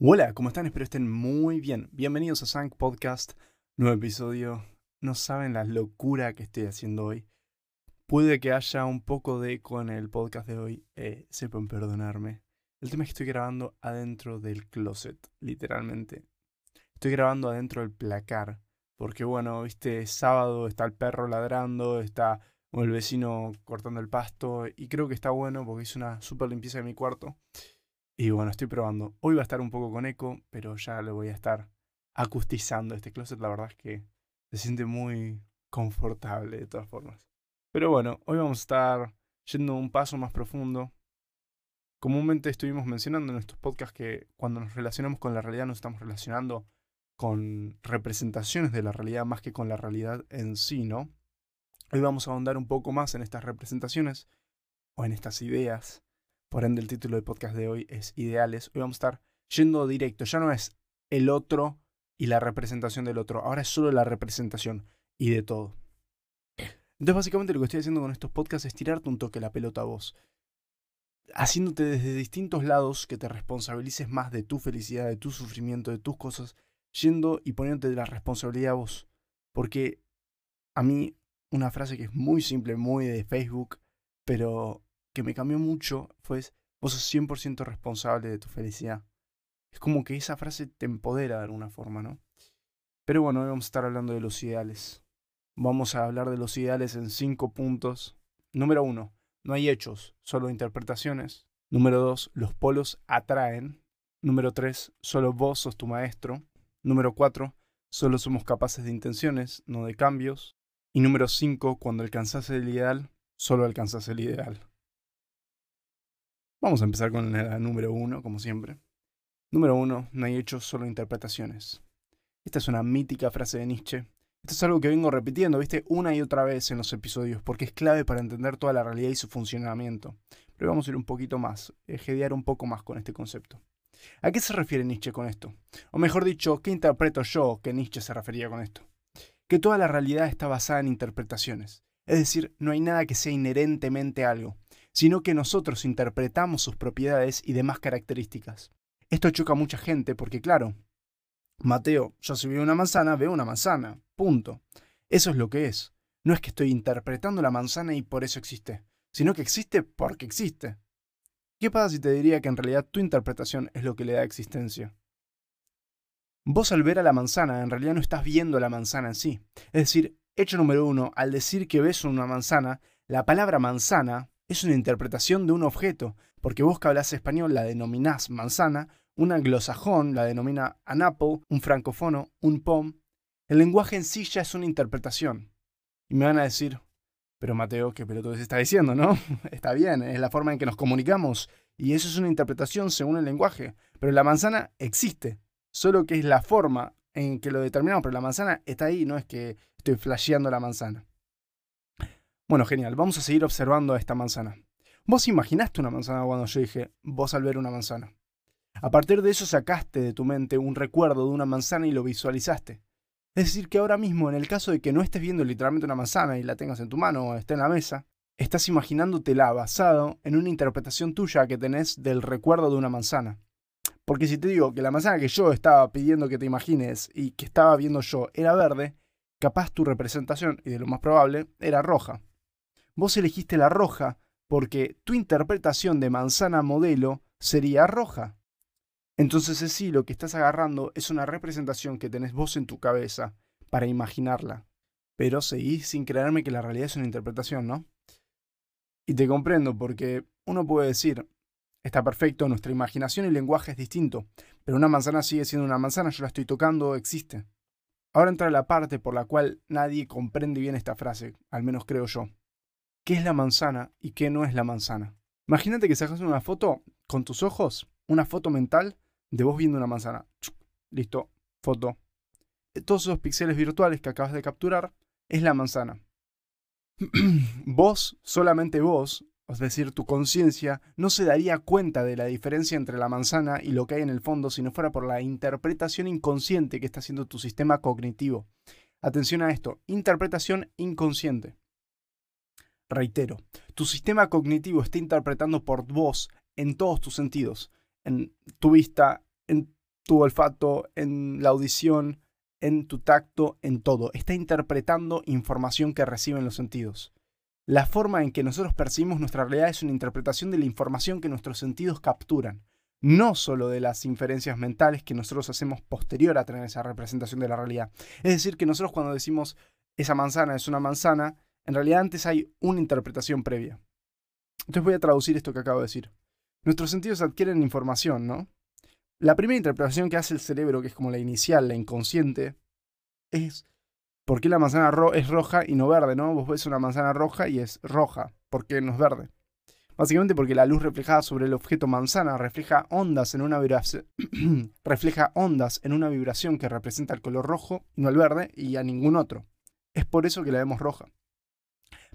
Hola, ¿cómo están? Espero estén muy bien. Bienvenidos a Sank Podcast, nuevo episodio. No saben la locura que estoy haciendo hoy. Puede que haya un poco de eco en el podcast de hoy, eh, sepan perdonarme. El tema es que estoy grabando adentro del closet, literalmente. Estoy grabando adentro del placar, porque bueno, viste, sábado, está el perro ladrando, está el vecino cortando el pasto, y creo que está bueno porque hice una super limpieza de mi cuarto. Y bueno, estoy probando. Hoy va a estar un poco con eco, pero ya lo voy a estar acustizando. Este closet, la verdad es que se siente muy confortable de todas formas. Pero bueno, hoy vamos a estar yendo un paso más profundo. Comúnmente estuvimos mencionando en estos podcasts que cuando nos relacionamos con la realidad nos estamos relacionando con representaciones de la realidad más que con la realidad en sí, ¿no? Hoy vamos a ahondar un poco más en estas representaciones o en estas ideas por ende, el título del podcast de hoy es Ideales. Hoy vamos a estar yendo directo. Ya no es el otro y la representación del otro. Ahora es solo la representación y de todo. Entonces, básicamente lo que estoy haciendo con estos podcasts es tirarte un toque la pelota a vos. Haciéndote desde distintos lados que te responsabilices más de tu felicidad, de tu sufrimiento, de tus cosas, yendo y poniéndote la responsabilidad a vos. Porque a mí, una frase que es muy simple, muy de Facebook, pero que me cambió mucho fue, vos sos 100% responsable de tu felicidad. Es como que esa frase te empodera de alguna forma, ¿no? Pero bueno, hoy vamos a estar hablando de los ideales. Vamos a hablar de los ideales en cinco puntos. Número uno, no hay hechos, solo interpretaciones. Número dos, los polos atraen. Número tres, solo vos sos tu maestro. Número cuatro, solo somos capaces de intenciones, no de cambios. Y número cinco, cuando alcanzas el ideal, solo alcanzas el ideal. Vamos a empezar con la número uno, como siempre. Número uno, no hay hechos, solo interpretaciones. Esta es una mítica frase de Nietzsche. Esto es algo que vengo repitiendo, viste, una y otra vez en los episodios, porque es clave para entender toda la realidad y su funcionamiento. Pero vamos a ir un poquito más, ejedear un poco más con este concepto. ¿A qué se refiere Nietzsche con esto? O mejor dicho, ¿qué interpreto yo que Nietzsche se refería con esto? Que toda la realidad está basada en interpretaciones. Es decir, no hay nada que sea inherentemente algo sino que nosotros interpretamos sus propiedades y demás características. Esto choca a mucha gente porque, claro, Mateo, yo si veo una manzana, veo una manzana, punto. Eso es lo que es. No es que estoy interpretando la manzana y por eso existe, sino que existe porque existe. ¿Qué pasa si te diría que en realidad tu interpretación es lo que le da existencia? Vos al ver a la manzana, en realidad no estás viendo la manzana en sí. Es decir, hecho número uno, al decir que ves una manzana, la palabra manzana es una interpretación de un objeto, porque vos que hablas español la denominás manzana, un anglosajón la denomina an apple, un francofono, un pom. El lenguaje en sí ya es una interpretación. Y me van a decir, pero Mateo, qué pelotudo se está diciendo, ¿no? está bien, es la forma en que nos comunicamos, y eso es una interpretación según el lenguaje. Pero la manzana existe, solo que es la forma en que lo determinamos, pero la manzana está ahí, no es que estoy flasheando la manzana. Bueno, genial, vamos a seguir observando a esta manzana. Vos imaginaste una manzana cuando yo dije, vos al ver una manzana. A partir de eso sacaste de tu mente un recuerdo de una manzana y lo visualizaste. Es decir, que ahora mismo, en el caso de que no estés viendo literalmente una manzana y la tengas en tu mano o esté en la mesa, estás imaginándotela basado en una interpretación tuya que tenés del recuerdo de una manzana. Porque si te digo que la manzana que yo estaba pidiendo que te imagines y que estaba viendo yo era verde, capaz tu representación, y de lo más probable, era roja vos elegiste la roja porque tu interpretación de manzana modelo sería roja. Entonces sí, lo que estás agarrando es una representación que tenés vos en tu cabeza para imaginarla. Pero seguís sin creerme que la realidad es una interpretación, ¿no? Y te comprendo porque uno puede decir, está perfecto, nuestra imaginación y lenguaje es distinto, pero una manzana sigue siendo una manzana, yo la estoy tocando, existe. Ahora entra la parte por la cual nadie comprende bien esta frase, al menos creo yo qué es la manzana y qué no es la manzana. Imagínate que sacas una foto con tus ojos, una foto mental de vos viendo una manzana. Listo, foto. Eh, todos esos píxeles virtuales que acabas de capturar es la manzana. vos, solamente vos, es decir, tu conciencia, no se daría cuenta de la diferencia entre la manzana y lo que hay en el fondo si no fuera por la interpretación inconsciente que está haciendo tu sistema cognitivo. Atención a esto, interpretación inconsciente. Reitero, tu sistema cognitivo está interpretando por vos en todos tus sentidos, en tu vista, en tu olfato, en la audición, en tu tacto, en todo. Está interpretando información que reciben los sentidos. La forma en que nosotros percibimos nuestra realidad es una interpretación de la información que nuestros sentidos capturan, no solo de las inferencias mentales que nosotros hacemos posterior a tener esa representación de la realidad. Es decir, que nosotros cuando decimos esa manzana es una manzana, en realidad antes hay una interpretación previa. Entonces voy a traducir esto que acabo de decir. Nuestros sentidos adquieren información, ¿no? La primera interpretación que hace el cerebro, que es como la inicial, la inconsciente, es ¿por qué la manzana es roja y no verde, no? Vos ves una manzana roja y es roja, ¿por qué no es verde? Básicamente porque la luz reflejada sobre el objeto manzana refleja ondas en una refleja ondas en una vibración que representa el color rojo, no el verde, y a ningún otro. Es por eso que la vemos roja.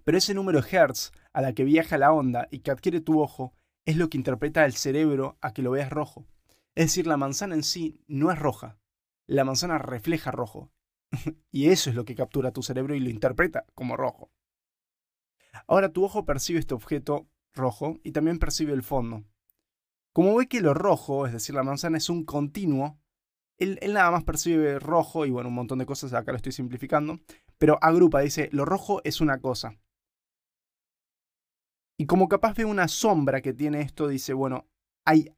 Pero ese número hertz a la que viaja la onda y que adquiere tu ojo es lo que interpreta el cerebro a que lo veas rojo. Es decir, la manzana en sí no es roja. La manzana refleja rojo. y eso es lo que captura tu cerebro y lo interpreta como rojo. Ahora tu ojo percibe este objeto rojo y también percibe el fondo. Como ve que lo rojo, es decir, la manzana es un continuo, él, él, nada más percibe rojo y bueno, un montón de cosas, acá lo estoy simplificando, pero agrupa, dice, lo rojo es una cosa. Y como capaz ve una sombra que tiene esto, dice, bueno, hay,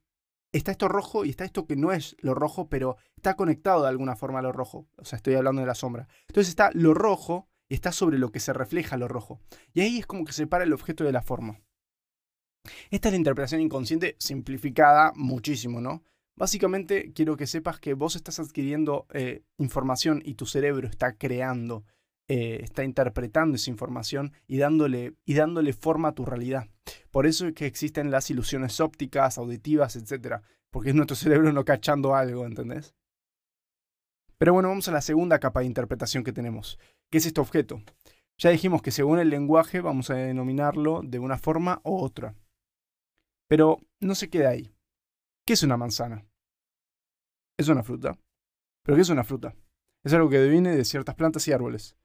está esto rojo y está esto que no es lo rojo, pero está conectado de alguna forma a lo rojo. O sea, estoy hablando de la sombra. Entonces está lo rojo y está sobre lo que se refleja lo rojo. Y ahí es como que separa el objeto de la forma. Esta es la interpretación inconsciente simplificada muchísimo, ¿no? Básicamente quiero que sepas que vos estás adquiriendo eh, información y tu cerebro está creando eh, está interpretando esa información y dándole, y dándole forma a tu realidad. Por eso es que existen las ilusiones ópticas, auditivas, etc. Porque es nuestro cerebro no cachando algo, ¿entendés? Pero bueno, vamos a la segunda capa de interpretación que tenemos, que es este objeto. Ya dijimos que según el lenguaje vamos a denominarlo de una forma u otra. Pero no se queda ahí. ¿Qué es una manzana? Es una fruta. ¿Pero qué es una fruta? Es algo que viene de ciertas plantas y árboles.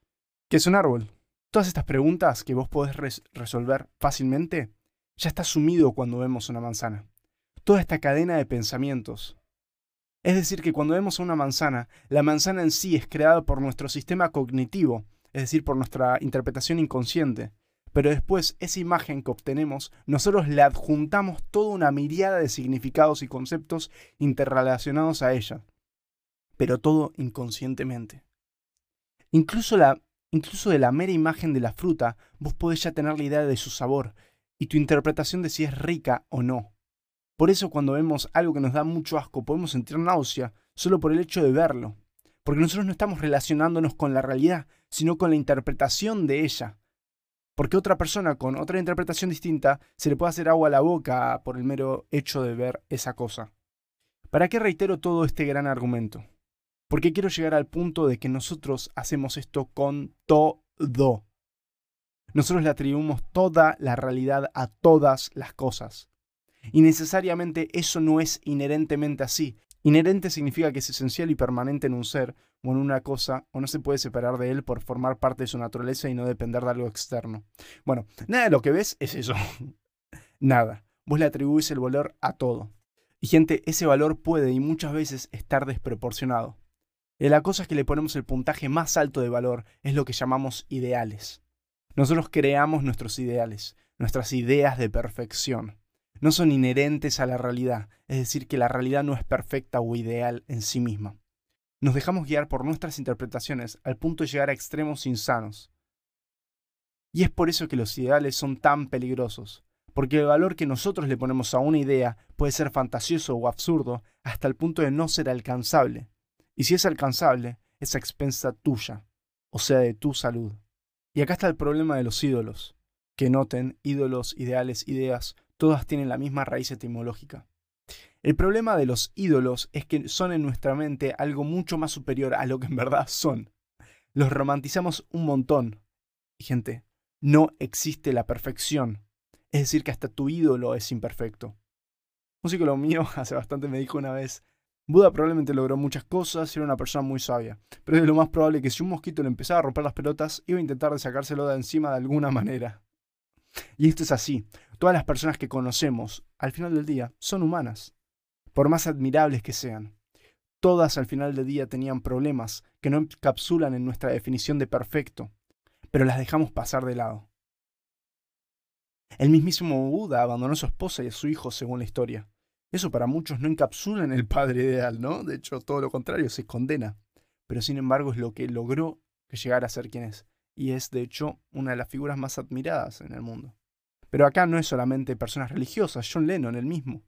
¿Qué es un árbol? Todas estas preguntas que vos podés resolver fácilmente ya está sumido cuando vemos una manzana. Toda esta cadena de pensamientos. Es decir, que cuando vemos una manzana, la manzana en sí es creada por nuestro sistema cognitivo, es decir, por nuestra interpretación inconsciente. Pero después, esa imagen que obtenemos, nosotros le adjuntamos toda una miriada de significados y conceptos interrelacionados a ella. Pero todo inconscientemente. Incluso la Incluso de la mera imagen de la fruta, vos podés ya tener la idea de su sabor y tu interpretación de si es rica o no. Por eso cuando vemos algo que nos da mucho asco podemos sentir náusea solo por el hecho de verlo. Porque nosotros no estamos relacionándonos con la realidad, sino con la interpretación de ella. Porque otra persona con otra interpretación distinta se le puede hacer agua a la boca por el mero hecho de ver esa cosa. ¿Para qué reitero todo este gran argumento? Porque quiero llegar al punto de que nosotros hacemos esto con todo. Nosotros le atribuimos toda la realidad a todas las cosas. Y necesariamente eso no es inherentemente así. Inherente significa que es esencial y permanente en un ser o en una cosa, o no se puede separar de él por formar parte de su naturaleza y no depender de algo externo. Bueno, nada de lo que ves es eso. nada. Vos le atribuís el valor a todo. Y gente, ese valor puede y muchas veces estar desproporcionado. Y la cosa es que le ponemos el puntaje más alto de valor, es lo que llamamos ideales. Nosotros creamos nuestros ideales, nuestras ideas de perfección. No son inherentes a la realidad, es decir, que la realidad no es perfecta o ideal en sí misma. Nos dejamos guiar por nuestras interpretaciones al punto de llegar a extremos insanos. Y es por eso que los ideales son tan peligrosos, porque el valor que nosotros le ponemos a una idea puede ser fantasioso o absurdo hasta el punto de no ser alcanzable. Y si es alcanzable, es a expensa tuya, o sea, de tu salud. Y acá está el problema de los ídolos. Que noten, ídolos, ideales, ideas, todas tienen la misma raíz etimológica. El problema de los ídolos es que son en nuestra mente algo mucho más superior a lo que en verdad son. Los romantizamos un montón. Y gente, no existe la perfección. Es decir, que hasta tu ídolo es imperfecto. Un psicólogo mío hace bastante me dijo una vez, Buda probablemente logró muchas cosas y era una persona muy sabia, pero es lo más probable que si un mosquito le empezaba a romper las pelotas, iba a intentar de sacárselo de encima de alguna manera. Y esto es así. Todas las personas que conocemos, al final del día, son humanas, por más admirables que sean. Todas al final del día tenían problemas que no encapsulan en nuestra definición de perfecto, pero las dejamos pasar de lado. El mismísimo Buda abandonó a su esposa y a su hijo según la historia. Eso para muchos no encapsula en el padre ideal, ¿no? De hecho, todo lo contrario, se condena. Pero sin embargo es lo que logró que llegara a ser quien es. Y es, de hecho, una de las figuras más admiradas en el mundo. Pero acá no es solamente personas religiosas, John Lennon, el mismo.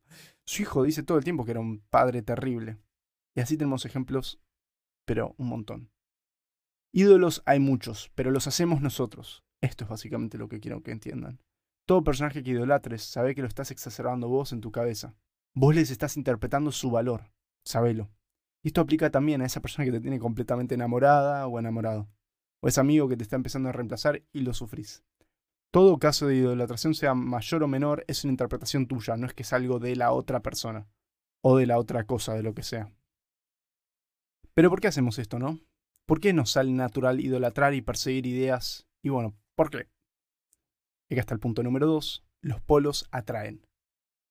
Su hijo dice todo el tiempo que era un padre terrible. Y así tenemos ejemplos, pero un montón. Ídolos hay muchos, pero los hacemos nosotros. Esto es básicamente lo que quiero que entiendan. Todo personaje que idolatres sabe que lo estás exacerbando vos en tu cabeza. Vos les estás interpretando su valor. Sabelo. Y esto aplica también a esa persona que te tiene completamente enamorada o enamorado. O ese amigo que te está empezando a reemplazar y lo sufrís. Todo caso de idolatración, sea mayor o menor, es una interpretación tuya, no es que es algo de la otra persona. O de la otra cosa, de lo que sea. Pero ¿por qué hacemos esto, no? ¿Por qué nos sale natural idolatrar y perseguir ideas? Y bueno, ¿por qué? Está el punto número dos. Los polos atraen.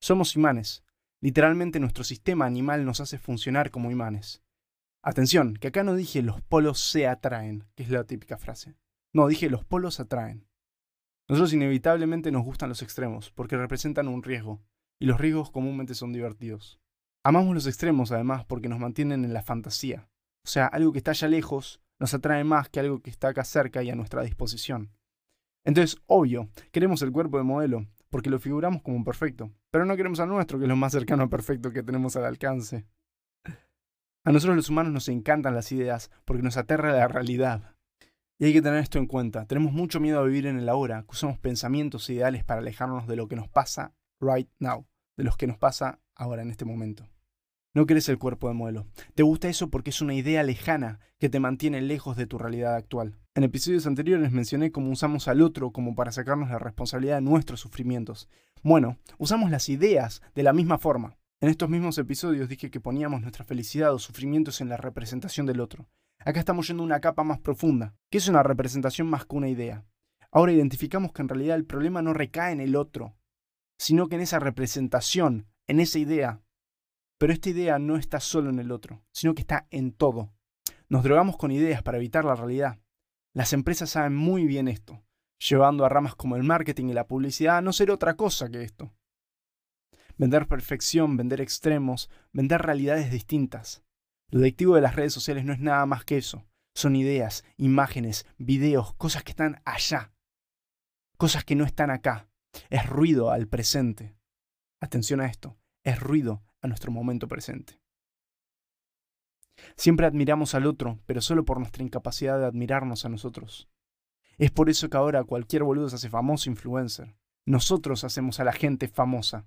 Somos imanes. Literalmente nuestro sistema animal nos hace funcionar como imanes. Atención, que acá no dije los polos se atraen, que es la típica frase. No, dije los polos atraen. Nosotros inevitablemente nos gustan los extremos, porque representan un riesgo, y los riesgos comúnmente son divertidos. Amamos los extremos además porque nos mantienen en la fantasía. O sea, algo que está allá lejos nos atrae más que algo que está acá cerca y a nuestra disposición. Entonces, obvio, queremos el cuerpo de modelo, porque lo figuramos como perfecto, pero no queremos al nuestro, que es lo más cercano a perfecto que tenemos al alcance. A nosotros los humanos nos encantan las ideas porque nos aterra la realidad. Y hay que tener esto en cuenta. Tenemos mucho miedo a vivir en el ahora, que usamos pensamientos ideales para alejarnos de lo que nos pasa right now, de lo que nos pasa ahora en este momento. No querés el cuerpo de modelo. Te gusta eso porque es una idea lejana que te mantiene lejos de tu realidad actual. En episodios anteriores mencioné cómo usamos al otro como para sacarnos la responsabilidad de nuestros sufrimientos. Bueno, usamos las ideas de la misma forma. En estos mismos episodios dije que poníamos nuestra felicidad o sufrimientos en la representación del otro. Acá estamos yendo a una capa más profunda, que es una representación más que una idea. Ahora identificamos que en realidad el problema no recae en el otro, sino que en esa representación, en esa idea pero esta idea no está solo en el otro, sino que está en todo. Nos drogamos con ideas para evitar la realidad. Las empresas saben muy bien esto, llevando a ramas como el marketing y la publicidad a no ser otra cosa que esto. Vender perfección, vender extremos, vender realidades distintas. Lo adictivo de las redes sociales no es nada más que eso. Son ideas, imágenes, videos, cosas que están allá. Cosas que no están acá. Es ruido al presente. Atención a esto. Es ruido a nuestro momento presente. Siempre admiramos al otro, pero solo por nuestra incapacidad de admirarnos a nosotros. Es por eso que ahora cualquier boludo se hace famoso influencer. Nosotros hacemos a la gente famosa.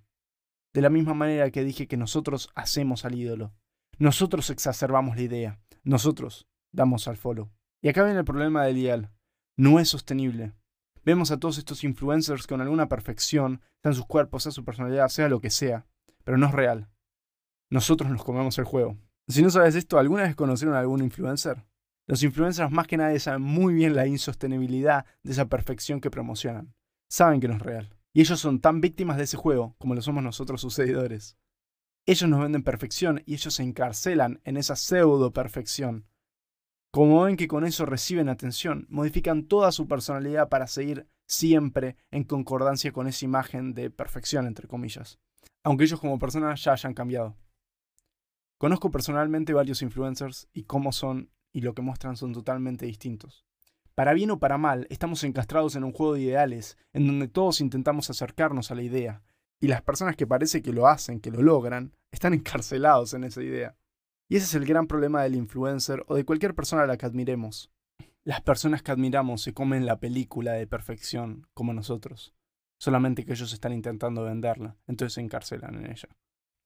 De la misma manera que dije que nosotros hacemos al ídolo. Nosotros exacerbamos la idea. Nosotros damos al follow. Y acá viene el problema del ideal. No es sostenible. Vemos a todos estos influencers con alguna perfección, sea en sus cuerpos, sea su personalidad, sea lo que sea, pero no es real nosotros nos comemos el juego. Si no sabes esto, ¿alguna vez conocieron a algún influencer? Los influencers más que nadie saben muy bien la insostenibilidad de esa perfección que promocionan. Saben que no es real. Y ellos son tan víctimas de ese juego como lo somos nosotros sus seguidores. Ellos nos venden perfección y ellos se encarcelan en esa pseudo perfección. Como ven que con eso reciben atención, modifican toda su personalidad para seguir siempre en concordancia con esa imagen de perfección, entre comillas. Aunque ellos como personas ya hayan cambiado. Conozco personalmente varios influencers y cómo son y lo que muestran son totalmente distintos. Para bien o para mal, estamos encastrados en un juego de ideales, en donde todos intentamos acercarnos a la idea, y las personas que parece que lo hacen, que lo logran, están encarcelados en esa idea. Y ese es el gran problema del influencer o de cualquier persona a la que admiremos. Las personas que admiramos se comen la película de perfección, como nosotros, solamente que ellos están intentando venderla, entonces se encarcelan en ella.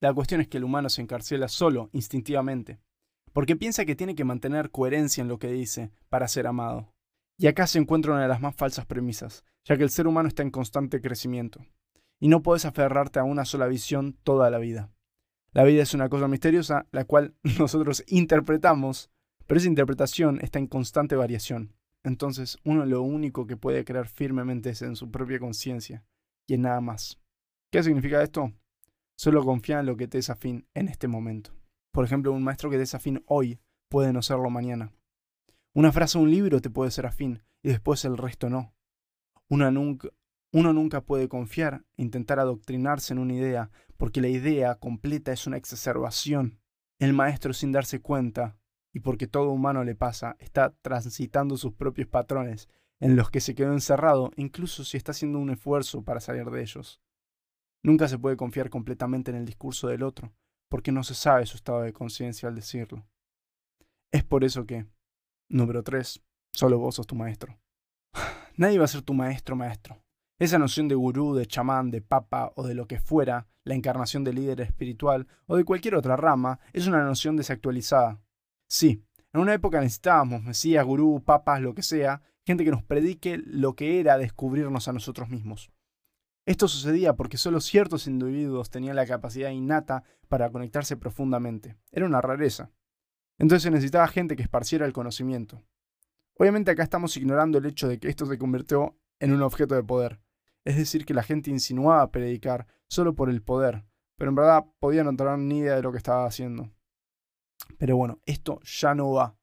La cuestión es que el humano se encarcela solo, instintivamente, porque piensa que tiene que mantener coherencia en lo que dice para ser amado. Y acá se encuentra una de las más falsas premisas, ya que el ser humano está en constante crecimiento, y no puedes aferrarte a una sola visión toda la vida. La vida es una cosa misteriosa, la cual nosotros interpretamos, pero esa interpretación está en constante variación. Entonces, uno lo único que puede creer firmemente es en su propia conciencia, y en nada más. ¿Qué significa esto? Solo confía en lo que te es afín en este momento. Por ejemplo, un maestro que te es afín hoy puede no serlo mañana. Una frase o un libro te puede ser afín y después el resto no. Uno nunca, uno nunca puede confiar e intentar adoctrinarse en una idea, porque la idea completa es una exacerbación. El maestro, sin darse cuenta, y porque todo humano le pasa, está transitando sus propios patrones, en los que se quedó encerrado, incluso si está haciendo un esfuerzo para salir de ellos. Nunca se puede confiar completamente en el discurso del otro, porque no se sabe su estado de conciencia al decirlo. Es por eso que, número 3, solo vos sos tu maestro. Nadie va a ser tu maestro maestro. Esa noción de gurú, de chamán, de papa o de lo que fuera, la encarnación de líder espiritual o de cualquier otra rama, es una noción desactualizada. Sí, en una época necesitábamos mesías, gurú, papas, lo que sea, gente que nos predique lo que era descubrirnos a nosotros mismos. Esto sucedía porque solo ciertos individuos tenían la capacidad innata para conectarse profundamente. Era una rareza. Entonces se necesitaba gente que esparciera el conocimiento. Obviamente acá estamos ignorando el hecho de que esto se convirtió en un objeto de poder. Es decir, que la gente insinuaba predicar solo por el poder, pero en verdad podía no tener ni idea de lo que estaba haciendo. Pero bueno, esto ya no va.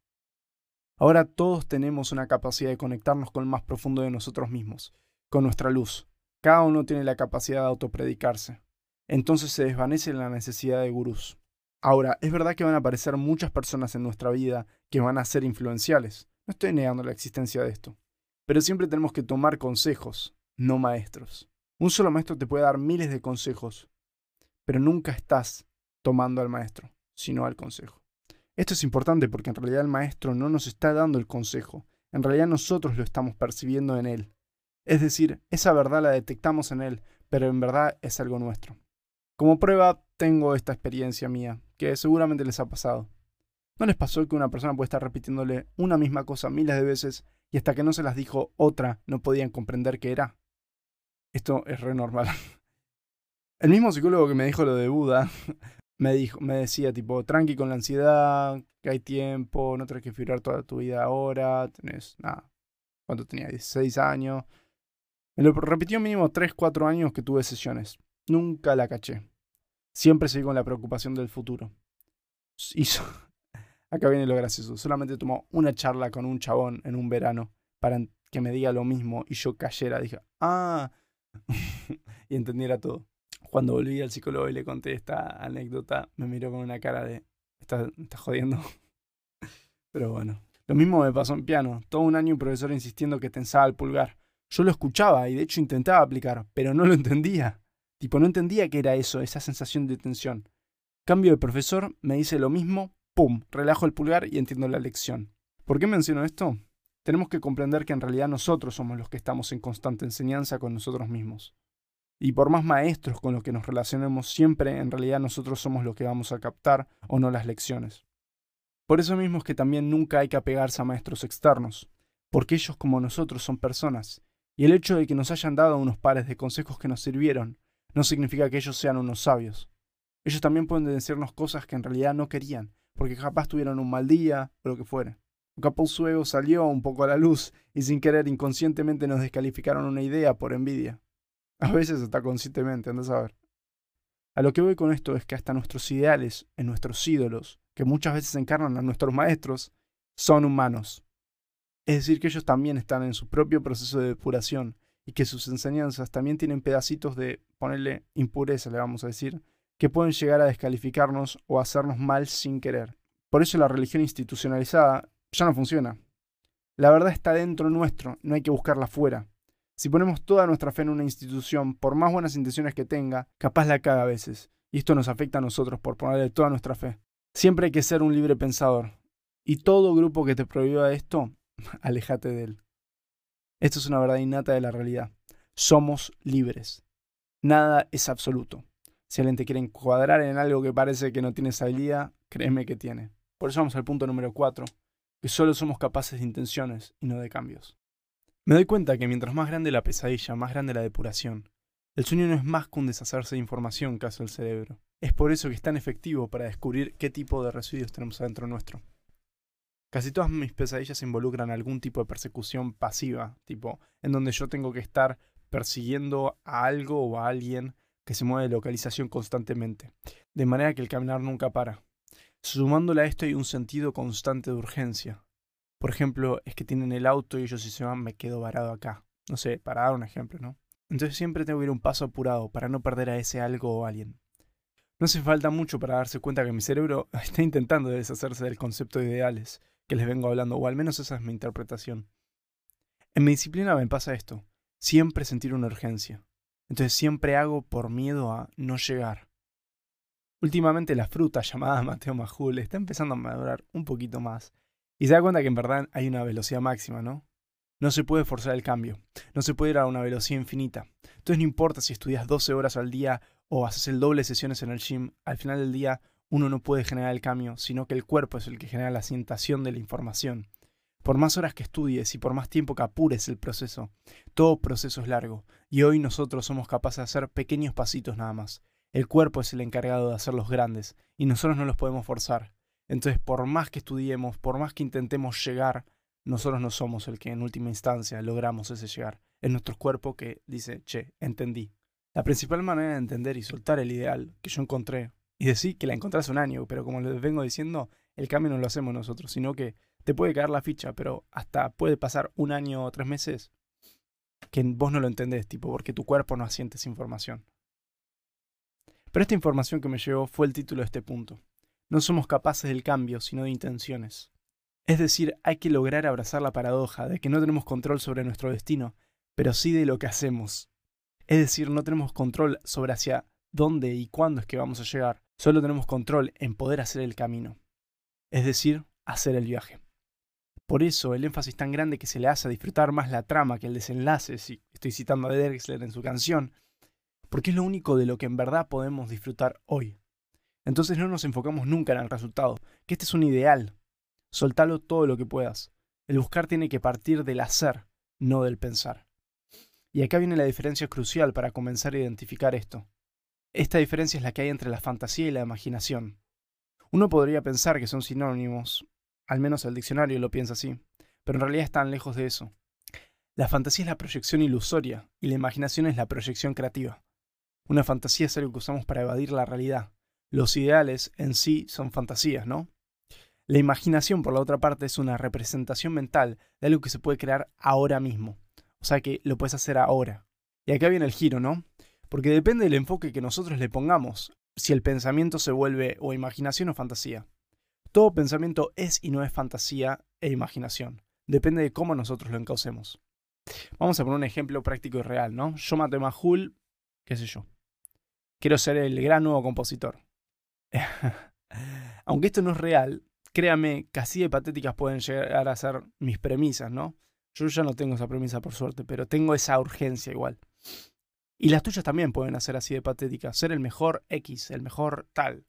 Ahora todos tenemos una capacidad de conectarnos con el más profundo de nosotros mismos, con nuestra luz. Cada uno tiene la capacidad de autopredicarse. Entonces se desvanece la necesidad de gurús. Ahora, es verdad que van a aparecer muchas personas en nuestra vida que van a ser influenciales. No estoy negando la existencia de esto. Pero siempre tenemos que tomar consejos, no maestros. Un solo maestro te puede dar miles de consejos, pero nunca estás tomando al maestro, sino al consejo. Esto es importante porque en realidad el maestro no nos está dando el consejo, en realidad nosotros lo estamos percibiendo en él. Es decir, esa verdad la detectamos en él, pero en verdad es algo nuestro. Como prueba, tengo esta experiencia mía, que seguramente les ha pasado. ¿No les pasó que una persona puede estar repitiéndole una misma cosa miles de veces y hasta que no se las dijo otra no podían comprender qué era? Esto es re normal. El mismo psicólogo que me dijo lo de Buda me, dijo, me decía tipo, tranqui con la ansiedad, que hay tiempo, no tenés que figurar toda tu vida ahora, tenés, nada, cuando tenía 16 años. Me lo repitió mínimo 3, 4 años que tuve sesiones. Nunca la caché. Siempre seguí con la preocupación del futuro. Acá viene lo gracioso. Solamente tomó una charla con un chabón en un verano para que me diga lo mismo y yo cayera. Dije, ah, y entendiera todo. Cuando volví al psicólogo y le conté esta anécdota, me miró con una cara de, ¿estás, estás jodiendo? Pero bueno. Lo mismo me pasó en piano. Todo un año un profesor insistiendo que tensaba el pulgar. Yo lo escuchaba y de hecho intentaba aplicar, pero no lo entendía. Tipo, no entendía qué era eso, esa sensación de tensión. Cambio de profesor, me dice lo mismo, ¡pum!, relajo el pulgar y entiendo la lección. ¿Por qué menciono esto? Tenemos que comprender que en realidad nosotros somos los que estamos en constante enseñanza con nosotros mismos. Y por más maestros con los que nos relacionemos siempre, en realidad nosotros somos los que vamos a captar o no las lecciones. Por eso mismo es que también nunca hay que apegarse a maestros externos, porque ellos como nosotros son personas, y el hecho de que nos hayan dado unos pares de consejos que nos sirvieron no significa que ellos sean unos sabios. Ellos también pueden decirnos cosas que en realidad no querían, porque capaz tuvieron un mal día o lo que fuere. O capaz su ego salió un poco a la luz y sin querer inconscientemente nos descalificaron una idea por envidia. A veces hasta conscientemente, andas a ver. A lo que voy con esto es que hasta nuestros ideales, en nuestros ídolos, que muchas veces encarnan a nuestros maestros, son humanos. Es decir, que ellos también están en su propio proceso de depuración y que sus enseñanzas también tienen pedacitos de ponerle impureza, le vamos a decir, que pueden llegar a descalificarnos o hacernos mal sin querer. Por eso la religión institucionalizada ya no funciona. La verdad está dentro nuestro, no hay que buscarla fuera. Si ponemos toda nuestra fe en una institución, por más buenas intenciones que tenga, capaz la caga a veces. Y esto nos afecta a nosotros por ponerle toda nuestra fe. Siempre hay que ser un libre pensador. Y todo grupo que te prohíba esto, aléjate de él. Esto es una verdad innata de la realidad. Somos libres. Nada es absoluto. Si alguien te quiere encuadrar en algo que parece que no tiene salida, créeme que tiene. Por eso vamos al punto número 4, que solo somos capaces de intenciones y no de cambios. Me doy cuenta que mientras más grande la pesadilla, más grande la depuración. El sueño no es más que un deshacerse de información que hace el cerebro. Es por eso que es tan efectivo para descubrir qué tipo de residuos tenemos adentro nuestro. Casi todas mis pesadillas involucran algún tipo de persecución pasiva, tipo en donde yo tengo que estar persiguiendo a algo o a alguien que se mueve de localización constantemente, de manera que el caminar nunca para. Sumándole a esto hay un sentido constante de urgencia. Por ejemplo, es que tienen el auto y ellos si se van me quedo varado acá. No sé, para dar un ejemplo, ¿no? Entonces siempre tengo que ir un paso apurado para no perder a ese algo o alguien. No hace falta mucho para darse cuenta que mi cerebro está intentando deshacerse del concepto de ideales que les vengo hablando, o al menos esa es mi interpretación. En mi disciplina me pasa esto, siempre sentir una urgencia. Entonces siempre hago por miedo a no llegar. Últimamente la fruta llamada Mateo Majul está empezando a madurar un poquito más y se da cuenta que en verdad hay una velocidad máxima, ¿no? No se puede forzar el cambio, no se puede ir a una velocidad infinita. Entonces no importa si estudias 12 horas al día o haces el doble de sesiones en el gym, al final del día uno no puede generar el cambio, sino que el cuerpo es el que genera la sientación de la información. Por más horas que estudies y por más tiempo que apures el proceso, todo proceso es largo, y hoy nosotros somos capaces de hacer pequeños pasitos nada más. El cuerpo es el encargado de hacerlos grandes, y nosotros no los podemos forzar. Entonces, por más que estudiemos, por más que intentemos llegar, nosotros no somos el que en última instancia logramos ese llegar. Es nuestro cuerpo que dice, che, entendí. La principal manera de entender y soltar el ideal que yo encontré, y decir que la encontré hace un año, pero como les vengo diciendo, el cambio no lo hacemos nosotros, sino que te puede caer la ficha, pero hasta puede pasar un año o tres meses que vos no lo entendés, tipo, porque tu cuerpo no asiente esa información. Pero esta información que me llegó fue el título de este punto. No somos capaces del cambio, sino de intenciones. Es decir, hay que lograr abrazar la paradoja de que no tenemos control sobre nuestro destino, pero sí de lo que hacemos. Es decir, no tenemos control sobre hacia dónde y cuándo es que vamos a llegar, solo tenemos control en poder hacer el camino. Es decir, hacer el viaje. Por eso el énfasis tan grande que se le hace a disfrutar más la trama que el desenlace, si estoy citando a Drexler en su canción, porque es lo único de lo que en verdad podemos disfrutar hoy. Entonces no nos enfocamos nunca en el resultado, que este es un ideal. Soltalo todo lo que puedas. El buscar tiene que partir del hacer, no del pensar. Y acá viene la diferencia crucial para comenzar a identificar esto. Esta diferencia es la que hay entre la fantasía y la imaginación. Uno podría pensar que son sinónimos, al menos el diccionario lo piensa así, pero en realidad están lejos de eso. La fantasía es la proyección ilusoria y la imaginación es la proyección creativa. Una fantasía es algo que usamos para evadir la realidad. Los ideales en sí son fantasías, ¿no? La imaginación, por la otra parte, es una representación mental de algo que se puede crear ahora mismo. O sea que lo puedes hacer ahora. Y acá viene el giro, ¿no? Porque depende del enfoque que nosotros le pongamos, si el pensamiento se vuelve o imaginación o fantasía. Todo pensamiento es y no es fantasía e imaginación. Depende de cómo nosotros lo encaucemos. Vamos a poner un ejemplo práctico y real, ¿no? Yo maté Mahul, qué sé yo. Quiero ser el gran nuevo compositor. Aunque esto no es real, créame que así de patéticas pueden llegar a ser mis premisas, ¿no? Yo ya no tengo esa premisa por suerte, pero tengo esa urgencia igual. Y las tuyas también pueden ser así de patéticas, ser el mejor X, el mejor tal.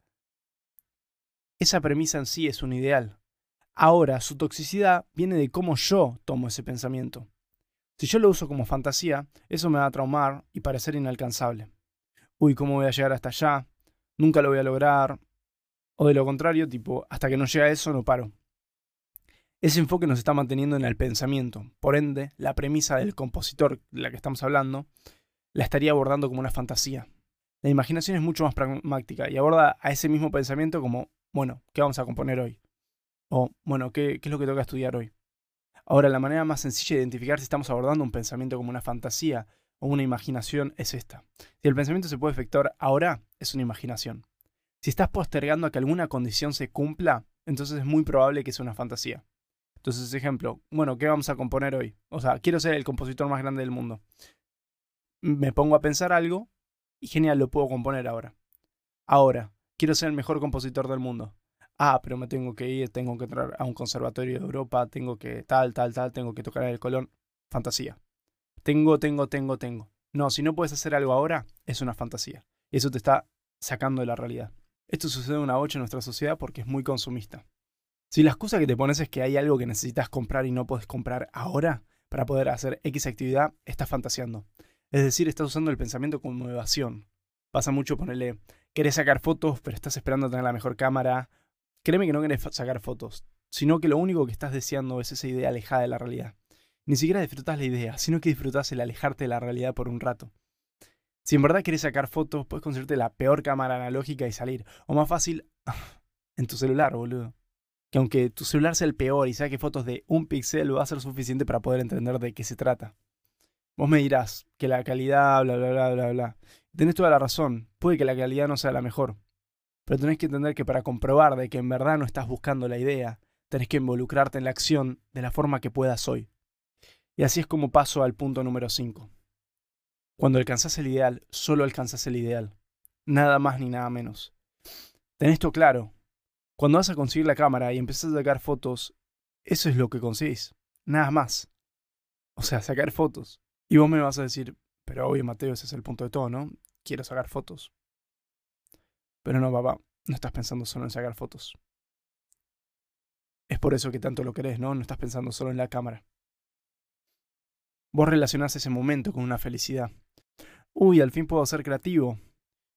Esa premisa en sí es un ideal. Ahora, su toxicidad viene de cómo yo tomo ese pensamiento. Si yo lo uso como fantasía, eso me va a traumar y parecer inalcanzable uy, ¿cómo voy a llegar hasta allá? Nunca lo voy a lograr. O de lo contrario, tipo, hasta que no llega a eso no paro. Ese enfoque nos está manteniendo en el pensamiento. Por ende, la premisa del compositor de la que estamos hablando la estaría abordando como una fantasía. La imaginación es mucho más pragmática y aborda a ese mismo pensamiento como, bueno, ¿qué vamos a componer hoy? O, bueno, ¿qué, es lo que toca estudiar hoy? Ahora, la manera más sencilla de identificar si estamos abordando un pensamiento como una fantasía o una imaginación es esta. Si el pensamiento se puede efectuar ahora, es una imaginación. Si estás postergando a que alguna condición se cumpla, entonces es muy probable que sea una fantasía. Entonces, ejemplo, bueno, ¿qué vamos a componer hoy? O sea, quiero ser el compositor más grande del mundo. Me pongo a pensar algo y genial, lo puedo componer ahora. Ahora, quiero ser el mejor compositor del mundo. Ah, pero me tengo que ir, tengo que entrar a un conservatorio de Europa, tengo que tal, tal, tal, tengo que tocar el colón. Fantasía. Tengo, tengo, tengo, tengo. No, si no puedes hacer algo ahora, es una fantasía. Eso te está sacando de la realidad. Esto sucede una bocha en nuestra sociedad porque es muy consumista. Si la excusa que te pones es que hay algo que necesitas comprar y no puedes comprar ahora para poder hacer X actividad, estás fantaseando. Es decir, estás usando el pensamiento como evasión. Pasa mucho ponerle, querés sacar fotos, pero estás esperando tener la mejor cámara. Créeme que no querés sacar fotos, sino que lo único que estás deseando es esa idea alejada de la realidad ni siquiera disfrutas la idea, sino que disfrutas el alejarte de la realidad por un rato. Si en verdad quieres sacar fotos, puedes conseguirte la peor cámara analógica y salir. O más fácil, en tu celular, boludo. Que aunque tu celular sea el peor y saque fotos de un píxel, va a ser suficiente para poder entender de qué se trata. Vos me dirás que la calidad, bla, bla, bla, bla, bla. Tenés toda la razón. Puede que la calidad no sea la mejor. Pero tenés que entender que para comprobar de que en verdad no estás buscando la idea, tenés que involucrarte en la acción de la forma que puedas hoy. Y así es como paso al punto número 5. Cuando alcanzas el ideal, solo alcanzas el ideal. Nada más ni nada menos. Ten esto claro. Cuando vas a conseguir la cámara y empiezas a sacar fotos, eso es lo que conseguís. Nada más. O sea, sacar fotos. Y vos me vas a decir, pero obvio Mateo, ese es el punto de todo, ¿no? Quiero sacar fotos. Pero no, papá, no estás pensando solo en sacar fotos. Es por eso que tanto lo querés, ¿no? No estás pensando solo en la cámara. Vos relacionás ese momento con una felicidad. Uy, al fin puedo ser creativo.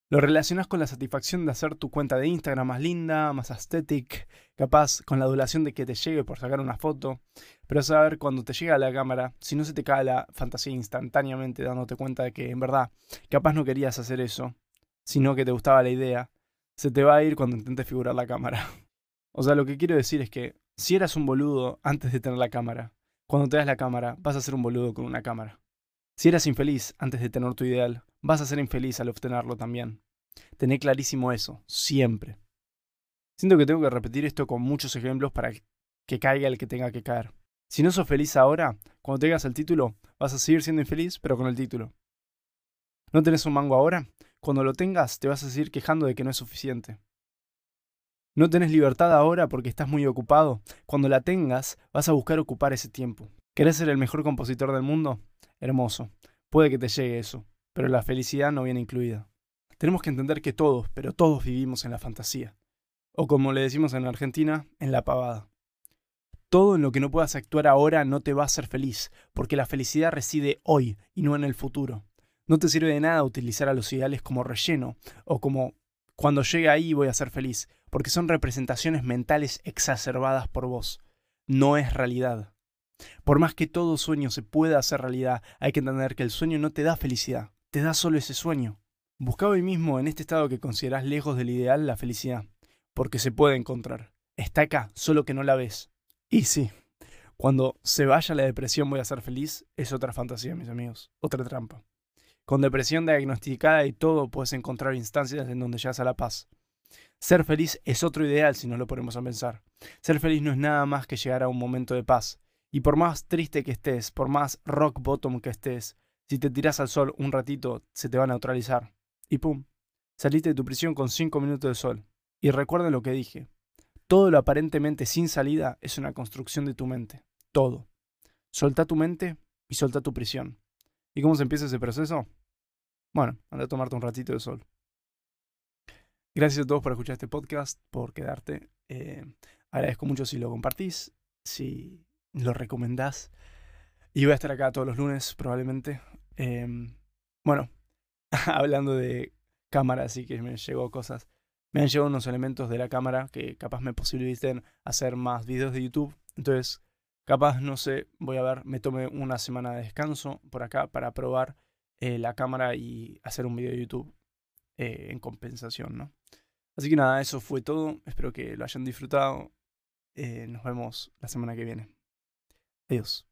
Lo relacionás con la satisfacción de hacer tu cuenta de Instagram más linda, más aesthetic, capaz con la adulación de que te llegue por sacar una foto. Pero saber cuando te llega a la cámara, si no se te cae la fantasía instantáneamente dándote cuenta de que en verdad capaz no querías hacer eso, sino que te gustaba la idea, se te va a ir cuando intentes figurar la cámara. O sea, lo que quiero decir es que si eras un boludo antes de tener la cámara, cuando te das la cámara vas a ser un boludo con una cámara. Si eras infeliz antes de tener tu ideal, vas a ser infeliz al obtenerlo también. Tené clarísimo eso, siempre. Siento que tengo que repetir esto con muchos ejemplos para que caiga el que tenga que caer. Si no sos feliz ahora, cuando tengas el título, vas a seguir siendo infeliz, pero con el título. ¿No tenés un mango ahora? Cuando lo tengas, te vas a seguir quejando de que no es suficiente. No tenés libertad ahora porque estás muy ocupado. Cuando la tengas, vas a buscar ocupar ese tiempo. ¿Querés ser el mejor compositor del mundo? Hermoso. Puede que te llegue eso, pero la felicidad no viene incluida. Tenemos que entender que todos, pero todos vivimos en la fantasía. O como le decimos en Argentina, en la pavada. Todo en lo que no puedas actuar ahora no te va a hacer feliz, porque la felicidad reside hoy y no en el futuro. No te sirve de nada utilizar a los ideales como relleno o como cuando llegue ahí voy a ser feliz, porque son representaciones mentales exacerbadas por vos. No es realidad. Por más que todo sueño se pueda hacer realidad, hay que entender que el sueño no te da felicidad, te da solo ese sueño. Busca hoy mismo en este estado que consideras lejos del ideal la felicidad, porque se puede encontrar. Está acá, solo que no la ves. Y sí, cuando se vaya la depresión voy a ser feliz, es otra fantasía, mis amigos, otra trampa. Con depresión diagnosticada y todo, puedes encontrar instancias en donde llegas a la paz. Ser feliz es otro ideal si no lo ponemos a pensar. Ser feliz no es nada más que llegar a un momento de paz. Y por más triste que estés, por más rock bottom que estés, si te tiras al sol un ratito, se te va a neutralizar. Y pum, saliste de tu prisión con 5 minutos de sol. Y recuerden lo que dije. Todo lo aparentemente sin salida es una construcción de tu mente. Todo. Solta tu mente y solta tu prisión. ¿Y cómo se empieza ese proceso? Bueno, anda a tomarte un ratito de sol. Gracias a todos por escuchar este podcast, por quedarte. Eh, agradezco mucho si lo compartís, si lo recomendás. Y voy a estar acá todos los lunes, probablemente. Em, bueno, hablando de cámara, sí que me llegó cosas. Me han llegado unos elementos de la cámara que capaz me posibiliten hacer más videos de YouTube. Entonces, Capaz, no sé, voy a ver, me tome una semana de descanso por acá para probar eh, la cámara y hacer un video de YouTube eh, en compensación, ¿no? Así que nada, eso fue todo. Espero que lo hayan disfrutado. Eh, nos vemos la semana que viene. Adiós.